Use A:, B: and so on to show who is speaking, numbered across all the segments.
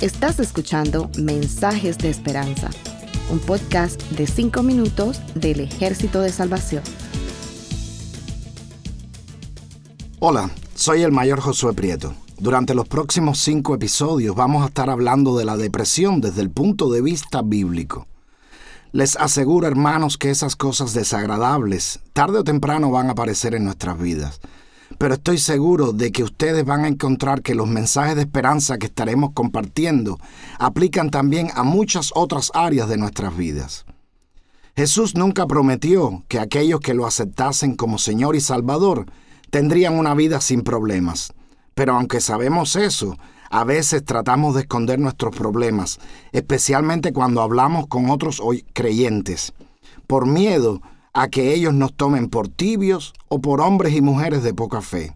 A: Estás escuchando Mensajes de Esperanza, un podcast de 5 minutos del Ejército de Salvación.
B: Hola, soy el mayor Josué Prieto. Durante los próximos cinco episodios vamos a estar hablando de la depresión desde el punto de vista bíblico. Les aseguro, hermanos, que esas cosas desagradables tarde o temprano van a aparecer en nuestras vidas. Pero estoy seguro de que ustedes van a encontrar que los mensajes de esperanza que estaremos compartiendo aplican también a muchas otras áreas de nuestras vidas. Jesús nunca prometió que aquellos que lo aceptasen como Señor y Salvador tendrían una vida sin problemas. Pero aunque sabemos eso, a veces tratamos de esconder nuestros problemas, especialmente cuando hablamos con otros creyentes, por miedo a que ellos nos tomen por tibios o por hombres y mujeres de poca fe.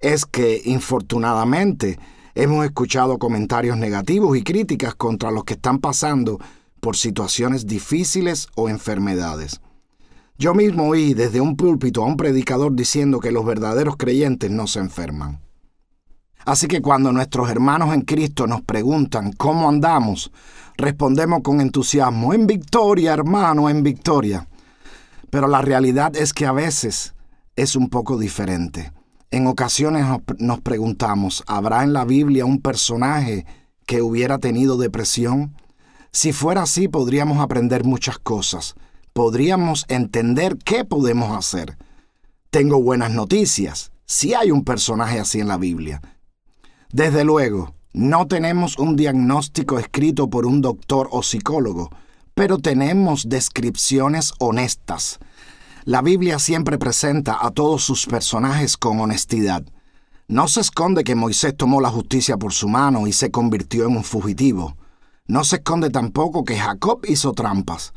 B: Es que, infortunadamente, hemos escuchado comentarios negativos y críticas contra los que están pasando por situaciones difíciles o enfermedades. Yo mismo oí desde un púlpito a un predicador diciendo que los verdaderos creyentes no se enferman. Así que cuando nuestros hermanos en Cristo nos preguntan cómo andamos, respondemos con entusiasmo, en victoria, hermano, en victoria. Pero la realidad es que a veces es un poco diferente. En ocasiones nos preguntamos, ¿habrá en la Biblia un personaje que hubiera tenido depresión? Si fuera así, podríamos aprender muchas cosas. Podríamos entender qué podemos hacer. Tengo buenas noticias. Si hay un personaje así en la Biblia. Desde luego, no tenemos un diagnóstico escrito por un doctor o psicólogo, pero tenemos descripciones honestas. La Biblia siempre presenta a todos sus personajes con honestidad. No se esconde que Moisés tomó la justicia por su mano y se convirtió en un fugitivo. No se esconde tampoco que Jacob hizo trampas.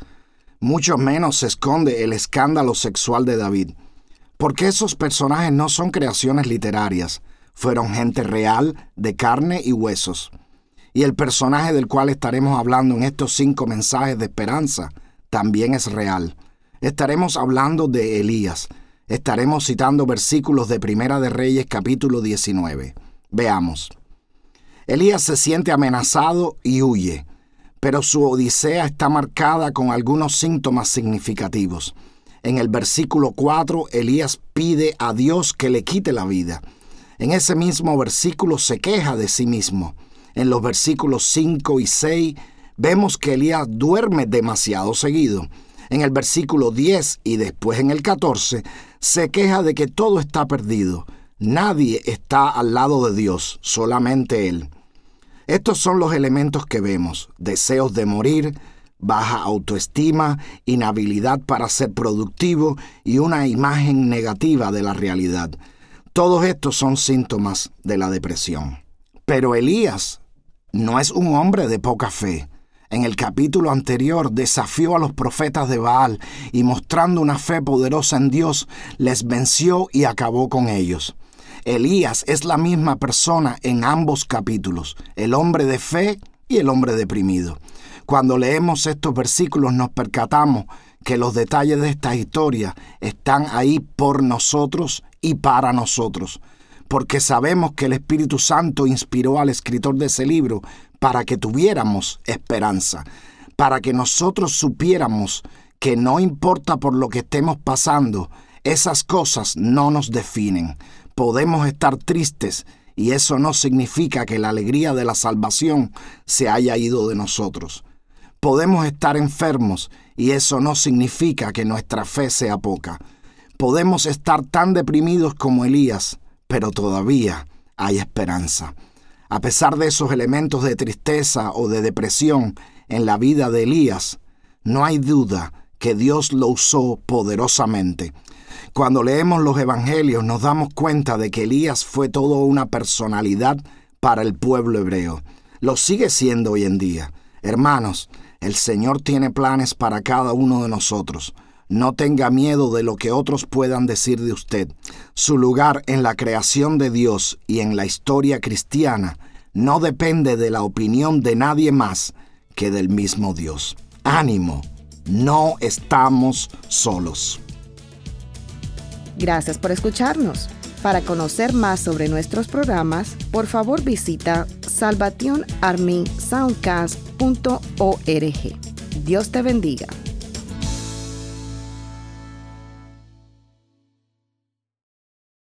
B: Mucho menos se esconde el escándalo sexual de David. Porque esos personajes no son creaciones literarias fueron gente real, de carne y huesos. Y el personaje del cual estaremos hablando en estos cinco mensajes de esperanza también es real. Estaremos hablando de Elías. Estaremos citando versículos de Primera de Reyes capítulo 19. Veamos. Elías se siente amenazado y huye, pero su odisea está marcada con algunos síntomas significativos. En el versículo 4, Elías pide a Dios que le quite la vida. En ese mismo versículo se queja de sí mismo. En los versículos 5 y 6 vemos que Elías duerme demasiado seguido. En el versículo 10 y después en el 14 se queja de que todo está perdido. Nadie está al lado de Dios, solamente Él. Estos son los elementos que vemos. Deseos de morir, baja autoestima, inhabilidad para ser productivo y una imagen negativa de la realidad. Todos estos son síntomas de la depresión. Pero Elías no es un hombre de poca fe. En el capítulo anterior desafió a los profetas de Baal y mostrando una fe poderosa en Dios, les venció y acabó con ellos. Elías es la misma persona en ambos capítulos, el hombre de fe y el hombre deprimido. Cuando leemos estos versículos nos percatamos que los detalles de esta historia están ahí por nosotros y para nosotros, porque sabemos que el Espíritu Santo inspiró al escritor de ese libro para que tuviéramos esperanza, para que nosotros supiéramos que no importa por lo que estemos pasando, esas cosas no nos definen. Podemos estar tristes y eso no significa que la alegría de la salvación se haya ido de nosotros. Podemos estar enfermos y eso no significa que nuestra fe sea poca. Podemos estar tan deprimidos como Elías, pero todavía hay esperanza. A pesar de esos elementos de tristeza o de depresión en la vida de Elías, no hay duda que Dios lo usó poderosamente. Cuando leemos los evangelios nos damos cuenta de que Elías fue todo una personalidad para el pueblo hebreo. Lo sigue siendo hoy en día. Hermanos, el Señor tiene planes para cada uno de nosotros. No tenga miedo de lo que otros puedan decir de usted. Su lugar en la creación de Dios y en la historia cristiana no depende de la opinión de nadie más que del mismo Dios. Ánimo, no estamos solos.
A: Gracias por escucharnos. Para conocer más sobre nuestros programas, por favor visita salvationarmysoundcast.org. Dios te bendiga.